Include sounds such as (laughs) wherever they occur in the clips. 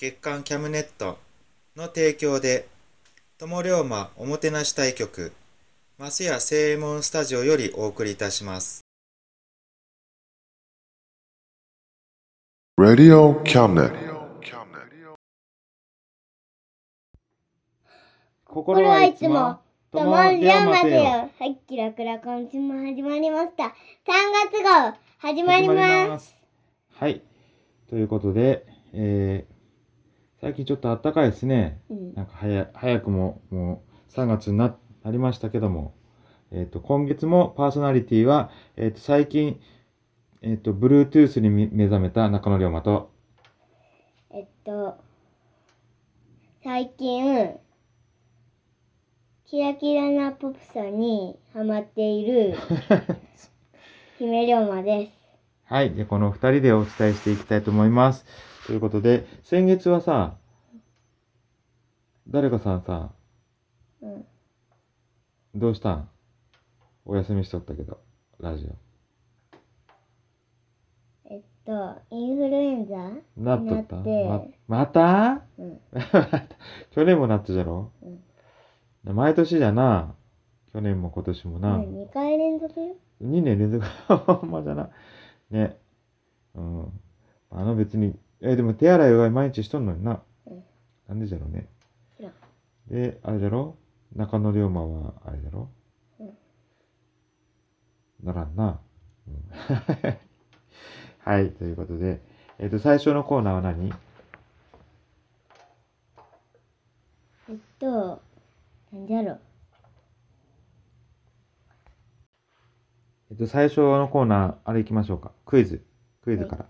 月刊キャムネットの提供で友龍馬おもてなし対局マスヤ正右衛門スタジオよりお送りいたします Radio Cabinet. 心はいつも、ともりゃまでよ。はい、キラキラ今週も始まりました。3月号、始まります。はい。ということで、えー、最近ちょっと暖かいですね。うんなんか早早くももう3月にななりましたけども、えっ、と、今月もパーソナリティは、えっ、と、最近、えっ、と、Bluetooth にみ目覚めた中野龍馬と、えっと、最近、キラキラなポップさにハマっている、(laughs) 姫龍馬です。はい。で、この二人でお伝えしていきたいと思います。ということで、先月はさ、誰かさんさ、うん。どうしたん？お休みしとったけど、ラジえっと、インフルエンザ？オ。なっとった？なってままた？うん。(laughs) 去年もなったじゃろ、毎年じゃな。去年も今年もな。2回連続よ。2年連続？(laughs) ほんまじゃな。ね。うん。あの別に、え、でも手洗いは毎日しとんのにな。うんなんでじゃろうね。で、あれじゃろ？中野龍馬は、あれじゃろ？うんならんな。うん (laughs) はい、ということで、えっ、と、最初のコーナーは何？えっと、なんじゃろ？えっと、最初のコーナー、あれ行きましょうか。クイズ。クイズから。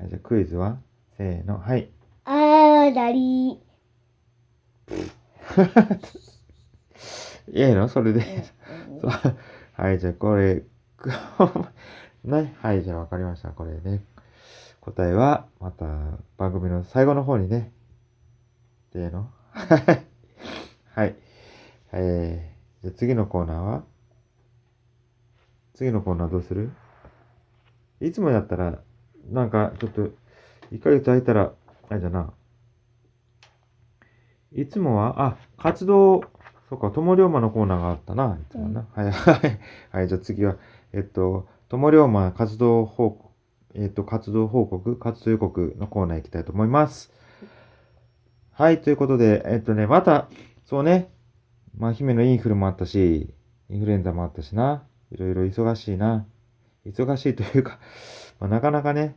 はい、じゃあクイズは？せーの、はい。あーだり (laughs) いいのそれで。ー。(laughs) そうはい、じゃあこれ、く (laughs) ね、はい、じゃあわかりました。これね。答えは、また番組の最後の方にね。での？はい。えー、じゃあ次のコーナーは？次のコーナーどうする？いつもやったら、なんかちょっと、1ヶ月空いたら、あれじゃな。いつもは、あ、活動、そうか、友龍馬のコーナーがあったな、いつもな。はい、はい。はい、じゃあ次は、えっと、友龍馬活動報告、えっと、活動報告、活動予告のコーナー行きたいと思います。はい、ということで、えっとね、また、そうね、まあ、姫のインフルもあったし、インフルエンザもあったしな、いろいろ忙しいな。忙しいというか、(laughs) まあ、なかなかね、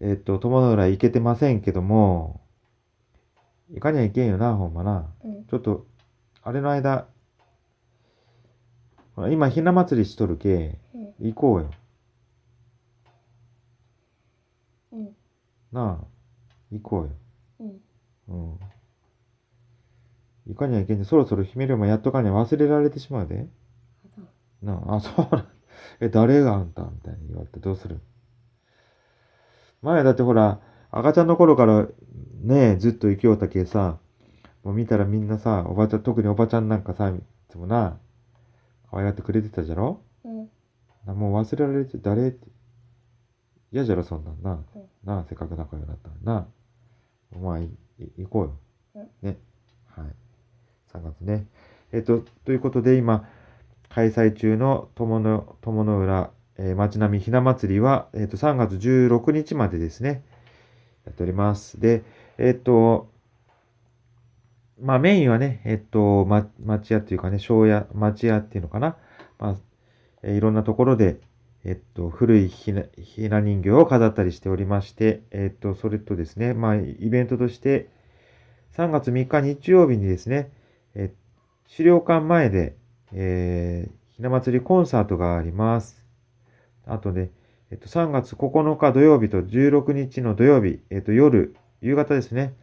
えっと、友の浦行けてませんけども、行かにゃいけんよな、ほんまな。うんちょっと、あれの間、ほら今、ひな祭りしとるけ、うん行こうよ。うん。なあ、行こうよ。うん。うん。いかにはいけんね。そろそろ姫龍馬やっとかにゃ忘れられてしまうで。なあ、あ、そうなん。え、誰があんたみたいに言われてどうする前だってほら、赤ちゃんの頃からねえ、ずっと行きようたけさ、もう見たらみんなさ、おばちゃん、特におばちゃんなんかさ、いつもな、可愛がってくれてたじゃろ？うん。なもう忘れられて誰って。嫌じゃろ、そんなんな。うんなあ、せっかく仲良くなったらな。まあ、いい行こうよ。うんね。はい。3月ね。えっ、と、ということで、今、開催中の友の、友の浦、えー町並みひな祭りは、えっ、と、3月16日までですね。やっております。で、えっ、と、まあメインはね、えっ、と、ま、町屋っていうかね、庄屋、町屋っていうのかな。まあ、えいろんなところで、えっと、古いひなひな人形を飾ったりしておりまして、えっと、それとですね、まあ、イベントとして、3月3日日曜日にですね、え資料館前で、えーひな祭りコンサートがあります。あとね、えっと、3月9日土曜日と16日の土曜日、えっと、夜、夕方ですね、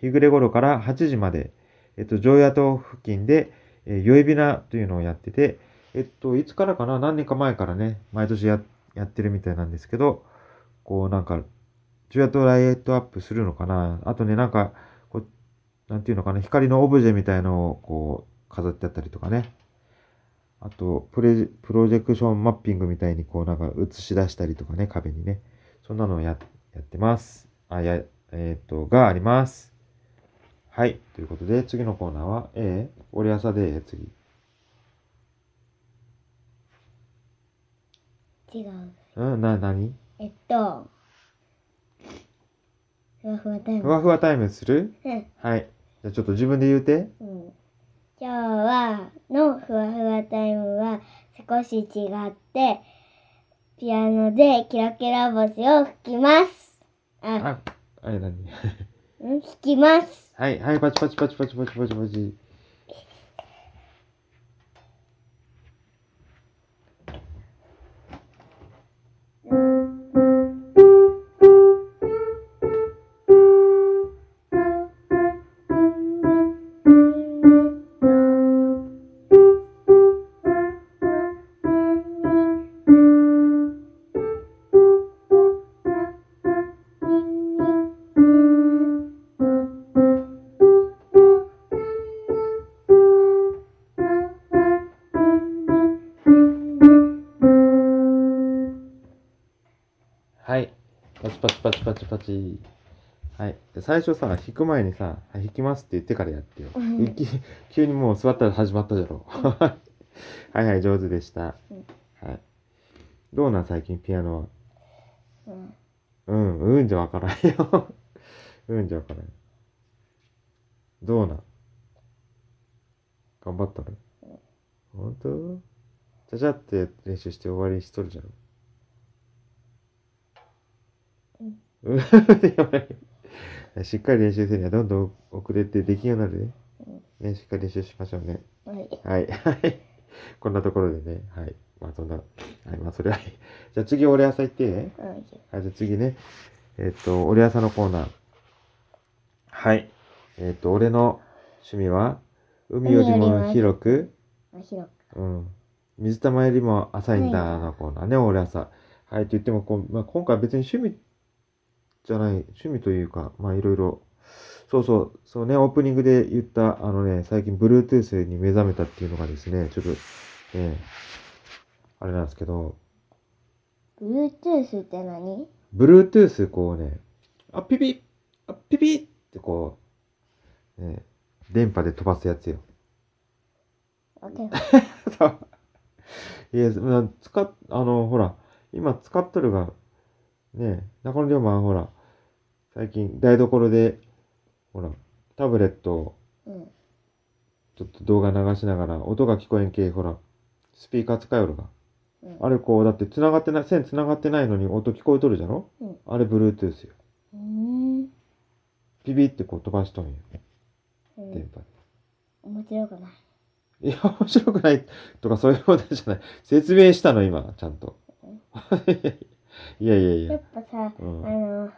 日暮れ頃から8時まで、えっと、常夜島付近で、えー、宵びなというのをやってて、えっと、いつからかな？何年か前からね、毎年やってるみたいなんですけど、こうなんか、ジュアとライトアップするのかな？あとね、なんか、こう、なんていうのかな？光のオブジェみたいのをこう、飾ってあったりとかね。あと、プレ、プロジェクションマッピングみたいにこうなんか映し出したりとかね、壁にね。そんなのをや、やってます。あ、や、えっ、と、があります。はい。ということで、次のコーナーは、えー、俺朝で、えー次。違う。うん、な、なにえっと、ふわふわタイム。ふわふわタイムする？うん。はい。じゃあちょっと自分で言うて。うん。今日は、のふわふわタイムは少し違って、ピアノでキラキラ星を吹きます。あ、あ、あれ何？(laughs) うん、弾きます。はい、はい、パチパチパチパチパチパチパチ。チパチ。はい。最初さ、弾く前にさ、はい弾きますって言ってからやってよ。(laughs) 急にもう座ったら始まったじゃろ。(laughs) はいはい、上手でした。はい。どうなん最近ピアノは？うん。うん、うんじゃわからんよ。(laughs) うんじゃわからん。どうなん？頑張ったの？ほんとちゃちゃって練習して終わりにしとるじゃん。うん。(laughs) しっかり練習するにはどんどん遅れてできんようになるね。ね、しっかり練習しましょうね。はい。はい。(laughs) はい。こんなところでね。はい。まあそんな。はい。まあそれはいい。じゃあ次俺朝行って。うん。はい、じゃあ次ね。えっ、と、俺朝のコーナー。はい。えっ、と、俺の趣味は、海よりも広く、あ、広く。うん。水玉よりも浅いんだのコーナーね、俺朝。はい、と言ってもこう、まあ、今回別に趣味じゃない、趣味というか、まあいろいろ、そうそう、そうね、オープニングで言った、あのね、最近 Bluetooth に目覚めたっていうのがですね、ちょっと、ね、あれなんですけど、Bluetooth って何？Bluetooth こうね、あ、ピピッあ、ピピッってこう、ね、電波で飛ばすやつよ。わかる。(laughs) そう。いや、まあ使っ、あの、ほら、今使っとるが、ね、中野龍馬はほら、最近台所で、ほら、タブレットをうん。ちょっと動画流しながら、音が聞こえんけ、ほら、スピーカー使うよるが。うんあれこう、だって繋がってない、線繋がってないのに音聞こえとるじゃろ？うんあれ Bluetooth よ。うーん。ピピってこう飛ばしとんよ。うん電波で。面白くない。いや、面白くないとかそういうことじゃない。説明したの、今、ちゃんと。(laughs) いやいやいややっ。ぱさ、うんあの、こ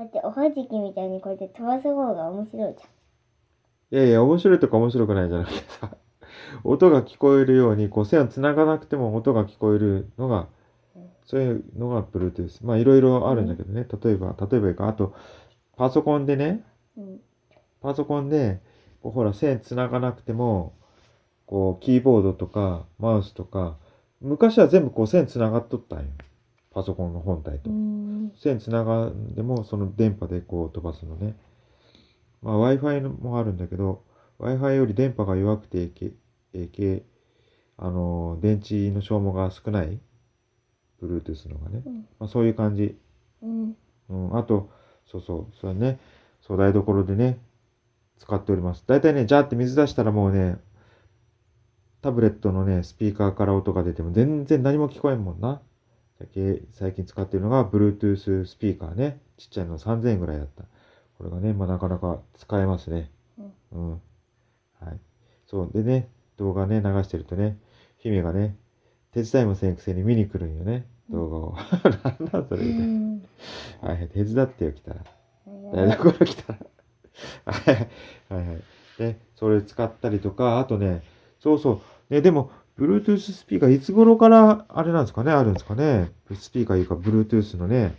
うやっておはじきみたいにこうやって飛ばす方が面白いじいやいや、面白いとか面白くないじゃなくてさ、(laughs) 音が聞こえるように、こう線を繋がなくても音が聞こえるのが、そういうのが Bluetooth。まあいろいろあるんだけどね。例えば、例えばいいか、あと、パソコンでね、ゃん。うん。パソコンで、こうほら、線繋がなくても、こう、キーボードとか、マウスとか、昔は全部こう線繋がっとったんよ。パソコンの本体とう。ん。線繋がんでも、その電波でこう飛ばすのね。まあ、Wi-Fi もあるんだけど、Wi-Fi より電波が弱くて、けえけあの、電池の消耗が少ない。Bluetooth のがね。うんまあ、そういう感じ。うん。うん、あと、そうそう、それね、そう、台所でね、使っております。だいたいね、ジャーって水出したらもうね、タブレットのね、スピーカーから音が出ても全然何も聞こえんもんな。最近使ってるのが、Bluetooth スピーカーね。ちっちゃいの3000円ぐらいだった。これがね、まあなかなか使えますね。うん。はい。そう。でね、動画ね、流してるとね、姫がね、手伝いもせんくせに見に来るんよね、動画を。(laughs) なんだそれうみたい。はい、手伝ってよ、来たら。台所来たら。はいはいはい。で、それ使ったりとか、あとね、そうそう。ね、でも、Bluetooth スピーカー、いつ頃から、あれなんですかね、あるんですかね？スピーカーいうか、Bluetooth のね。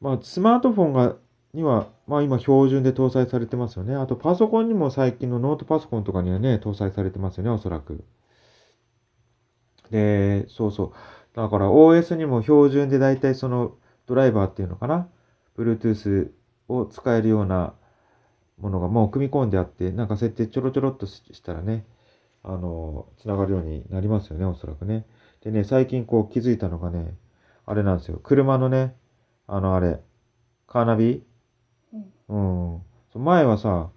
まあ、スマートフォンが、には、まあ今標準で搭載されてますよね。あとパソコンにも最近のノートパソコンとかにはね、搭載されてますよね、おそらく。で、そうそう。だから OS にも標準で大体そのドライバーっていうのかな？Bluetooth を使えるようなものがもう組み込んであって、なんか設定ちょろちょろっとしたらね、あの、つながるようになりますよね、おそらくね。でね、最近こう気づいたのがね、あれなんですよ。車のね、あのあれ、カーナビ？うん。そう前はさ、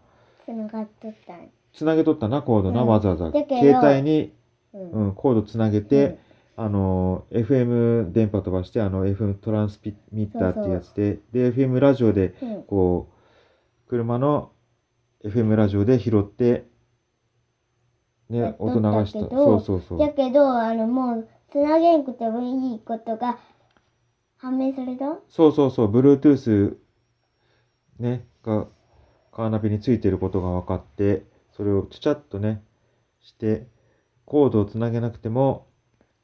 つながっとったん。つなげとったな、コードな、うんわざわざ。携帯に、うん。うん、コードつなげて、あの、FM 電波飛ばして、あの、FM トランスピミッターっていうやつで、で、FM ラジオで。こう、車の FM ラジオで拾って、ね音流した。そうそうそう。だけど、あの、もう、つなげんくてもいいことが判明されたそうそうそう、Bluetooth ね、がカーナビについていることが分かって、それをちゃちゃっとね、して、コードをつなげなくても、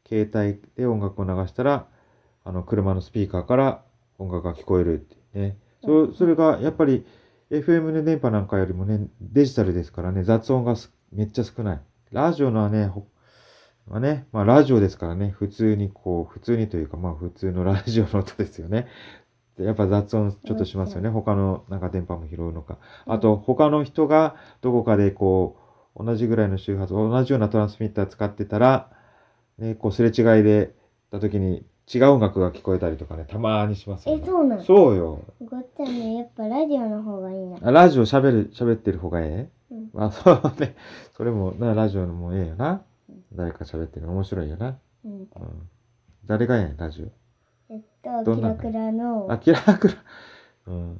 携帯で音楽を流したら、あの、車のスピーカーから音楽が聞こえるってね。そそれが、やっぱり、FM の電波なんかよりもね、デジタルですからね、雑音がすめっちゃ少ない。ラジオのはね、ほまあね、まあラジオですからね、普通にこう、普通にというか、まあ普通のラジオの音ですよね。でやっぱ雑音ちょっとしますよね。他のなんか電波も拾うのか。あと、他の人がどこかでこう、同じぐらいの周波数、同じようなトランスミッター使ってたら、ね、こうすれ違いで、た時に違う音楽が聞こえたりとかね、たまーにしますよ、ね。え、そうなの？そうよ。ごっちゃんね、やっぱラジオの方がいいな。あラジオ喋る、喋ってる方がええ？うんまあそうね。それも、な、ラジオのもええよな。誰か喋ってるの面白いよな。うん。うん。誰がええんラジオ。えっと、キラクラの、あ、キラクラ。うん。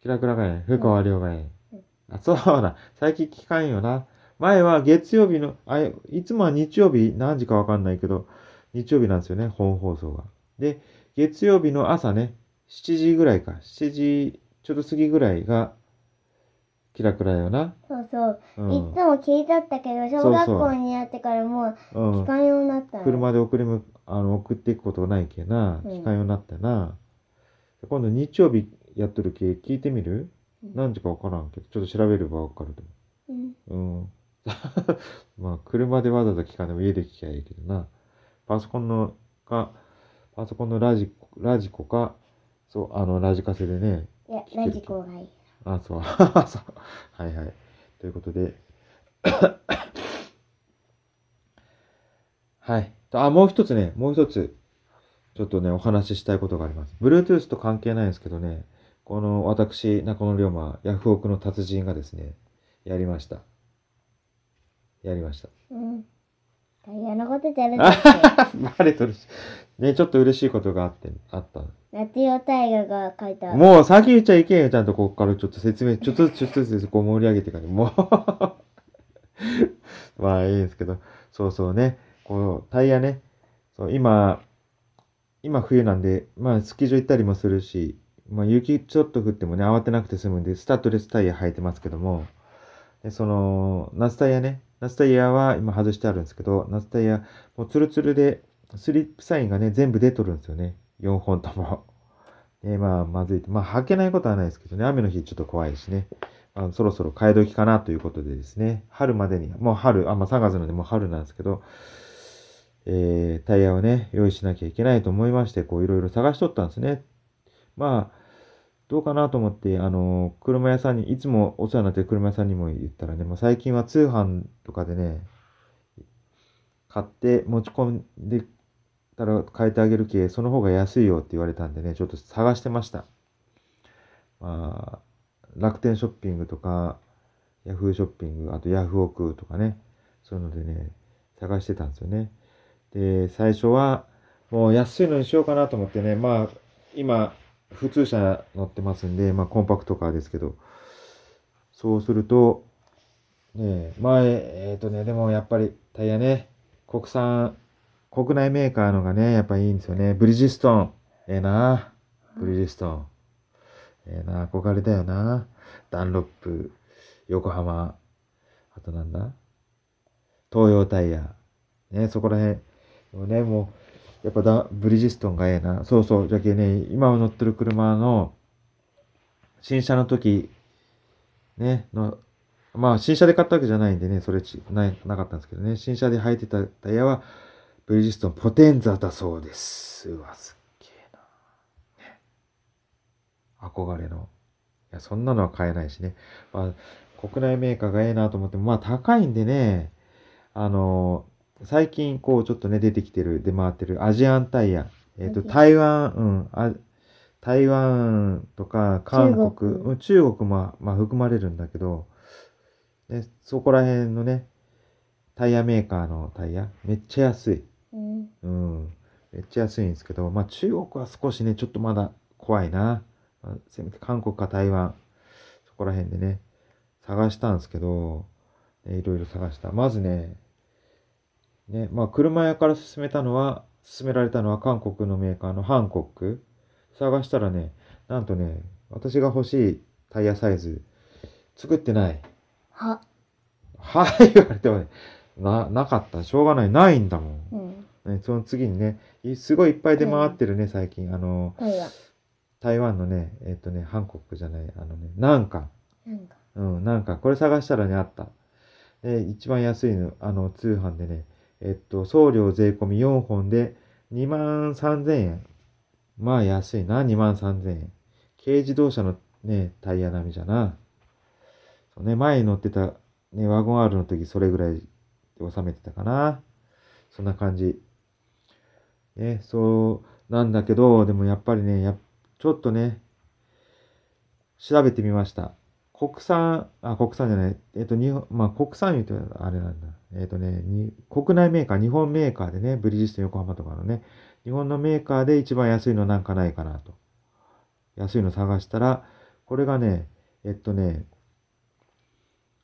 キラクラがええ。深川亮がええ。あ、そうだ。最近聞かんよな。前は月曜日の、あ、いつもは日曜日、何時かわかんないけど、日曜日なんですよね、本放送が。で、月曜日の朝ね、7時ぐらいか。7時ちょっと過ぎぐらいが、キラクラよな。そうそう、うん。いつも聞いとったけど、小学校になってからもううん聞かんようになったの。車で送りむ、あの、送っていくことがないけな、うん聞かんようになったな。今度日曜日やっとるけ、聞いてみる、うん何時かわからんけど、ちょっと調べればわかるとうん。思う。うん。(laughs) まあ、車でわざわざ聞かんでも家で聞きゃいいけどな。パソコンの、か、パソコンのラジコ、ラジコか、そう、あの、ラジカセでね、いや、ラジコがいい。あ、(laughs) そう。はいはい。ということで。(coughs) はい。あ、もう一つね、もう一つ、ちょっとね、お話ししたいことがあります。Bluetooth と関係ないんですけどね、この私、中野龍馬、ヤフオクの達人がですね、やりました。やりました。うん。タイヤのことじゃるだって。(laughs) バレとるし。ね、ちょっと嬉しいことがあって、あった。夏代大河が書いた。もう先言っちゃいけんよ、ちゃんとここからちょっと説明、(laughs) ちょっとずつ、ちょっとずつこう盛り上げてから、もう。(laughs) まあいいですけど、そうそうね、こう、タイヤね、そう、今、今冬なんで、まあスキー場行ったりもするし、まあ雪ちょっと降ってもね、慌てなくて済むんで、スタッドレスタイヤ履いてますけども、でその、夏タイヤね、夏タイヤは今外してあるんですけど、夏タイヤ、もうツルツルで、スリップサインがね、全部出とるんですよね。4本とも。え (laughs) まあ、まずい。まあ、履けないことはないですけどね、雨の日ちょっと怖いしね。あそろそろ替え時かなということでですね、春までに、もう春、あ、まあ3月なのでもう春なんですけど、えー、タイヤをね、用意しなきゃいけないと思いまして、こういろいろ探しとったんですね。まあ、どうかなと思って、あの、車屋さんに、いつもお世話になってる車屋さんにも言ったらね、もう最近は通販とかでね、買って持ち込んでたら変えてあげる系、その方が安いよって言われたんでね、ちょっと探してました。まあ、楽天ショッピングとか、ヤフーショッピング、あとヤフオクとかね、そういうのでね、探してたんですよね。で、最初は、もう安いのにしようかなと思ってね、まあ、今、普通車乗ってますんで、まあ、コンパクトカーですけど、そうすると、ね、前、えっ、ー、とね、でもやっぱりタイヤね、国産、国内メーカーのがね、やっぱいいんですよね。ブリヂストン。ええ、なブリヂストン。ええ、な憧れだよなダンロップ、横浜。あとなんだ？東洋タイヤ。ね、そこら辺。もね、もう、やっぱだ、ブリヂストンがええな。そうそう。じゃけね、今乗ってる車の、新車の時、ね、の、まあ、新車で買ったわけじゃないんでね、それち、ない、なかったんですけどね、新車で履いてたタイヤは、ブリヂストンポテンザだそうです。うわ、すっげえな。ね。憧れの。いや、そんなのは買えないしね。まあ、国内メーカーがええなと思っても、まあ、高いんでね、あの最近こうちょっとね、出てきてる、出回ってるアジアンタイヤ。えっ、ー、と、台湾、うん、あ台湾とか韓国、中国中国も、まあ、含まれるんだけど、ね、そこら辺のね、タイヤメーカーのタイヤ、めっちゃ安い。うん。うん、めっちゃ安いんですけど、まあ中国は少しね、ちょっとまだ怖いな。まあ、せめて韓国か台湾、そこら辺でね、探したんですけど、ね、いろいろ探した。まずね、ね、まあ、車屋から勧めたのは、勧められたのは韓国のメーカーのハンコック。探したらね、なんとね、私が欲しいタイヤサイズ、作ってない。は。はい言われてもね、な、なかった。しょうがない。ないんだもん。うん、ね、その次にね、すごいいっぱい出回ってるね、うん、最近。あの、台湾のね、えっ、ー、とね、ハンコックじゃない、あのね、なんか。うん、なんか、これ探したらね、あった。で、一番安いの、あの、通販でね、えっと、送料税込み4本で2万3000円。まあ安いな、2万3000円。軽自動車のね、タイヤ並みじゃな。そうね、前に乗ってた、ね、ワゴン R の時それぐらいで収めてたかな。そんな感じ。ね、そうなんだけど、でもやっぱりね、やちょっとね、調べてみました。国産、あ、国産じゃない、えっ、と、日本、まあ、国産言うとあれなんだ。えっ、とね、国内メーカー、日本メーカーでね、ブリヂストン横浜とかのね、日本のメーカーで一番安いのなんかないかなと。安いの探したら、これがね、えっとね、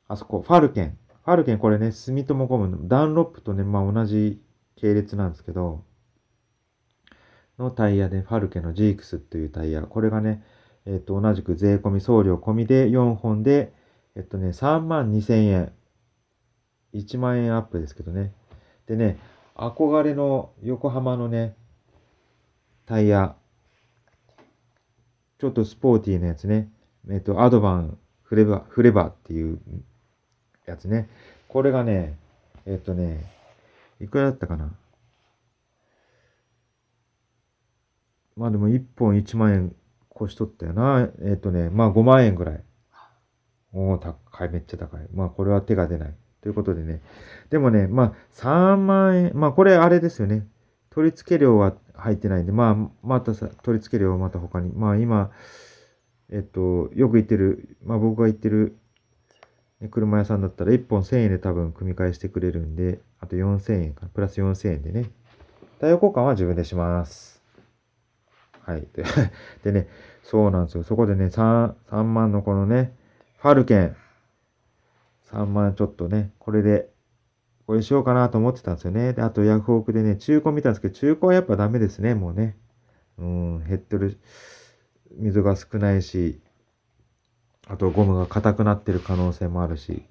あそこ、ファルケン。ファルケン、これね、住友ゴムのダンロップとね、まあ同じ系列なんですけど、のタイヤで、ファルケのジークスっていうタイヤ。これがね、えっ、と、同じく税込み送料込みで4本で、えっとね、3万2千円。1万円アップですけどね。でね、憧れの横浜のね、タイヤ。ちょっとスポーティーなやつね。えっと、アドバンフレバ、フレバっていうやつね。これがね、えっとね、いくらだったかな？まあでも1本1万円越しとったよな。えっ、ー、とね、まあ5万円ぐらい。おお、高い、めっちゃ高い。まあこれは手が出ない。ということでね。でもね、まあ3万円、まあこれあれですよね。取り付け料は入ってないんで、まあまたさ、取り付け料はまた他に。まあ今、えっと、よく言ってる、まあ僕が言ってる、車屋さんだったら1本1000円で多分組み替えしてくれるんで、あと4000円か、プラス4000円でね。タイヤ交換は自分でします。はい。(laughs) でね、そうなんですよ。そこでね、3、3万のこのね、ファルケン、3万ちょっとね、これで、これしようかなと思ってたんですよね。で、あとヤフオクでね、中古見たんですけど、中古はやっぱダメですね、もうね。うん、減ってる、水が少ないし、あとゴムが硬くなってる可能性もあるし、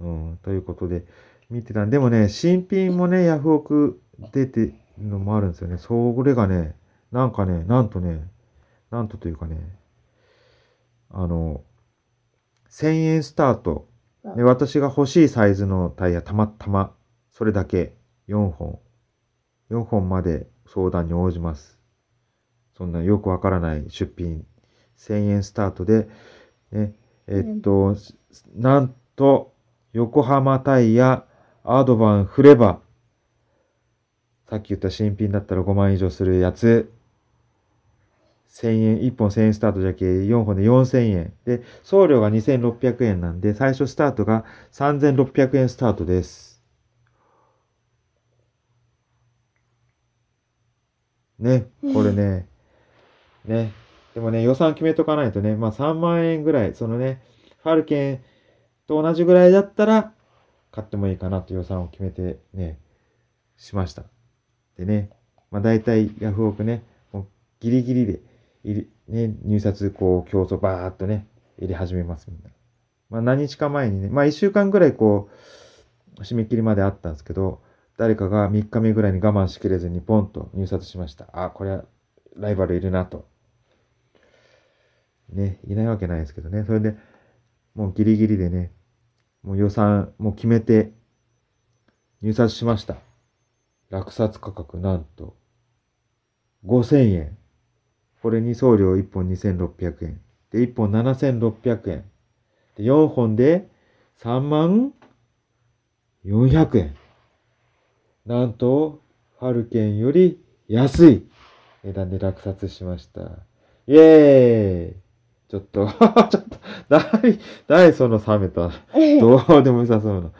うん、ということで、見てたんでもね、新品もね、ヤフオク出てるのもあるんですよね。それがね、なんかね、なんとね、なんとというかね、あの、1000円スタート。で、私が欲しいサイズのタイヤたまたま、それだけ4本。4本まで相談に応じます。そんなよくわからない出品。1000円スタートで、ね、えっと、なんと、横浜タイヤアドバン振れば、さっき言った新品だったら5万以上するやつ、1000円、1本1000円スタートじゃけ、4本で4000円。で、送料が2600円なんで、最初スタートが3600円スタートです。ね、これね、ね。でもね、予算決めとかないとね、まあ3万円ぐらい、そのね、ファルケンと同じぐらいだったら、買ってもいいかなと予算を決めてね、しました。でね、まあ大体ヤフオクね、もうギリギリで入れ、ね、入札こう競争バーっとね、入れ始めますみんな。まあ何日か前にね、まあ1週間ぐらいこう、締め切りまであったんですけど、誰かが3日目ぐらいに我慢しきれずにポンと入札しました。あ、これはライバルいるなと。ね、いないわけないですけどね。それで、もうギリギリでね、もう予算もう決めて入札しました。落札価格なんと5000円。これに送料1本2600円。で、1本7600円。で、4本で3万400円。なんと、ファルケンより安い値段で落札しました。イエーイちょっと、ちょっと、(laughs) 誰、(laughs) 誰その冷めた、(laughs) どうでもよさそうな。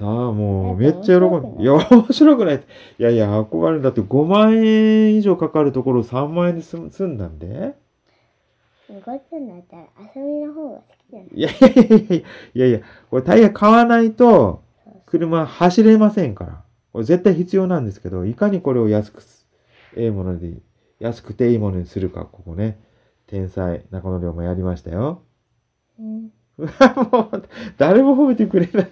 ああ、もう、めっちゃ喜んで。いや、面白くない。いやいや、憧れる。だって5万円以上かかるところ3万円で済んだんでごっつんだったら遊びの方が好きじゃない？いやいやいやいやいやいや、これタイヤ買わないと、車走れませんから。これ絶対必要なんですけど、いかにこれを安くす、ええもので、安くていいものにするか、ここね。天才、中野亮もやりましたよ。うん。(laughs) もう、誰も褒めてくれない。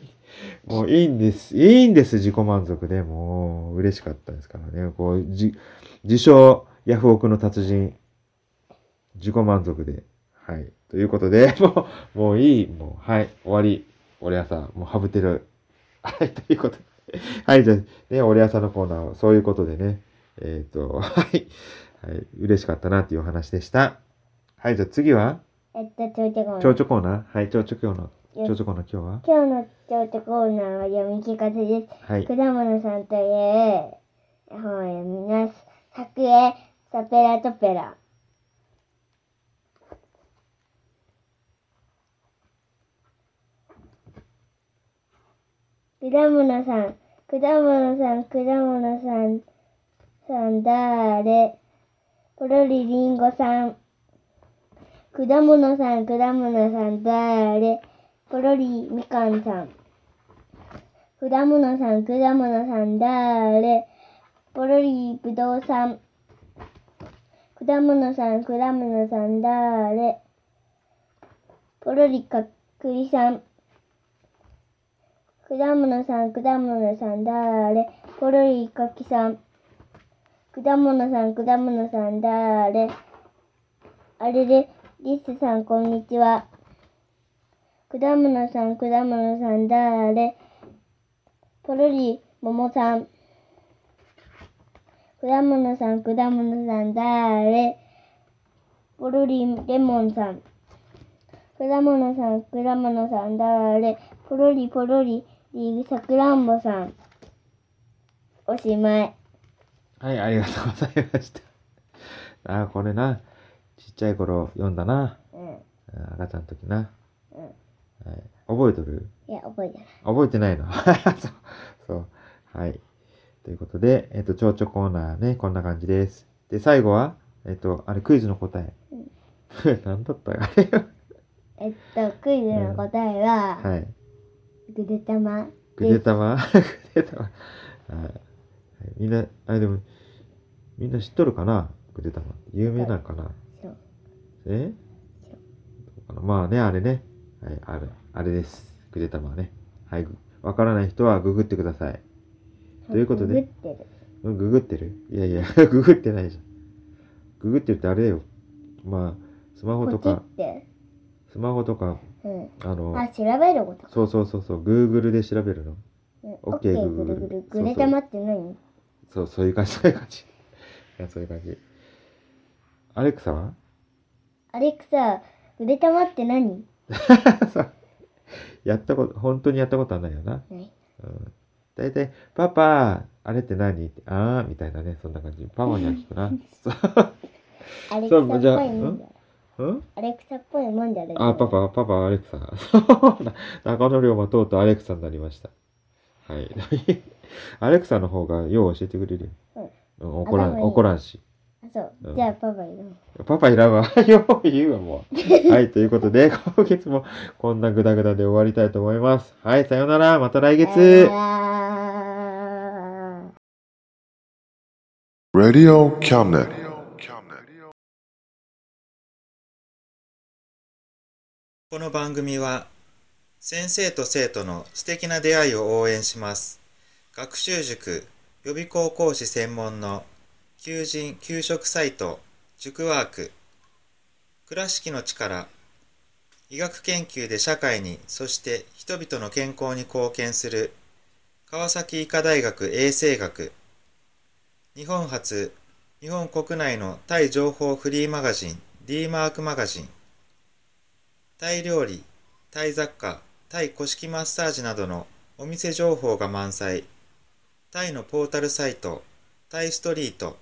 もういいんです。いいんです、自己満足で。もう、嬉しかったですからね。こう、じ、自称、ヤフオクの達人。自己満足で。はい。ということで、(laughs) もう、もういい。もう、はい。終わり。俺朝、もうハブてる。はい。ということで。はい。じゃあ、ね、俺朝のコーナーは、そういうことでね。えっ、と、はい。はい。嬉しかったなっていうお話でした。はい。じゃあ次は、えっと、ちょいちょこ蝶々コーナー？はい。蝶々今日の、蝶々コーナー今日は？今日のちょいちょコーナーは読み聞かせです。はい。果物さんという絵本を読みます。作絵、サペラトペラ。果物さん、果物さん、果物さん、さんだーれ。ポロリリンゴさん。果物さん、果物さんだーれ。ポロリみかんさん。果物さん、果物さんだーれ。ポロリぶどうさん。果物さん、果物さんだーれ。ポロリかくりさん。果物さん、果物さんだーれ。ポロリかきさん。果物さん、果物さんだーれ。あれれ、リスさん、こんにちは。果物さん、果物さんだーれ。ポロリ、ももさん。果物さん、果物さんだーれ。ポロリ、レモンさん。果物さん、果物さんだーれ。ポロリ、ポロリ、リさくらんぼさん。おしまい。はい、ありがとうございました。あー、これな。ちっちゃい頃読んだな。うん。赤ちゃんの時な。うん。はい、覚えとる？いや、覚えてない。覚えてないの？(laughs) そう。そう。はい。ということで、えっ、と、蝶々コーナーね、こんな感じです。で、最後は、えっ、と、あれ、クイズの答え。(laughs) 何だった？あれえっと、クイズの答えは、はい。ぐでたま。ぐでたま？(laughs) ぐでたま。はい。はいみんな、あれでも、みんな知っとるかな？ぐでたま。有名なのかな？そう。え？どうかな？まあね、あれね。はい、あれ、あれです。ぐでたまはね。はい。ぐわからない人はググってください。ということでググってる。うんググってる？いやいや、(laughs) ググってないじゃん。ググってるってあれよ。まあスマホとかて。スマホとかうん。あのあ、調べることか。そうそうそうそう Google で調べるのうん。OK オッケー Google ぐるぐる。そうそうぐれたまって何そうそういう感じそういう感じいやそういう感じアレクサはアレクサ、ぐれたまって何？(laughs) やったこと本当にやったことはないよなない。うん大体、パパ、あれって何？って、あーみたいなね、そんな感じ。パパには聞くな。(laughs) そうアレクそうサっぽいじゃあもん？だ。うん？アレクサっぽいもんだね。あ、パパ、パパ、アレクサ。(laughs) 中野龍馬とうとうアレクサになりました。はい。アレクサの方がよう教えてくれるよ。うん、怒らん、怒らんし。あ、そうう。んじゃあパパいるの。パパいらんわ。(laughs) よう言うわ、もう。(laughs) はい、ということで、今月もこんなグダグダで終わりたいと思います。はい、さようなら。また来月。あー Radio Cabinet. Cabinet. この番組は先生と生徒の素敵な出会いを応援します学習塾予備校講師専門の求人・給食サイト塾ワーク倉敷の力医学研究で社会にそして人々の健康に貢献する川崎医科大学衛生学日本初日本国内のタイ情報フリーマガジン D マークマガジンタイ料理、タイ雑貨、タイ古式マッサージなどのお店情報が満載。タイのポータルサイト、タイストリート。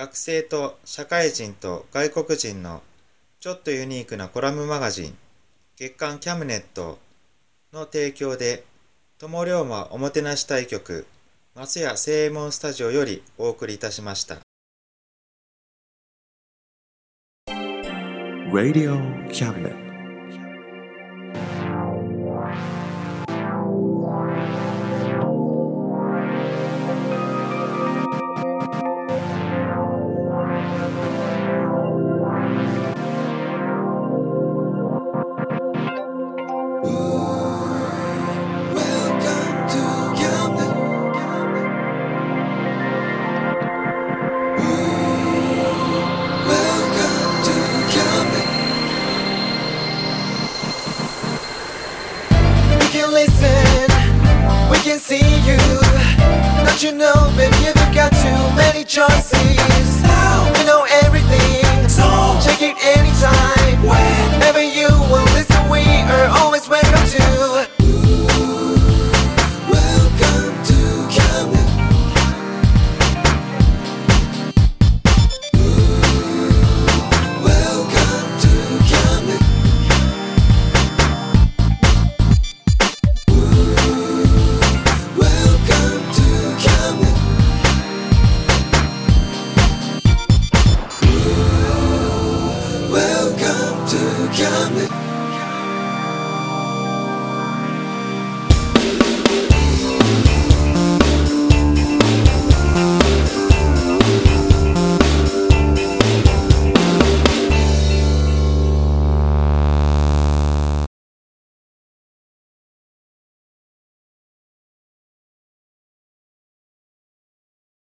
学生と社会人と外国人のちょっとユニークなコラムマガジン月刊キャムネットの提供で友龍馬おもてなし対局松屋正右衛門スタジオよりお送りいたしました Radio Cabinet.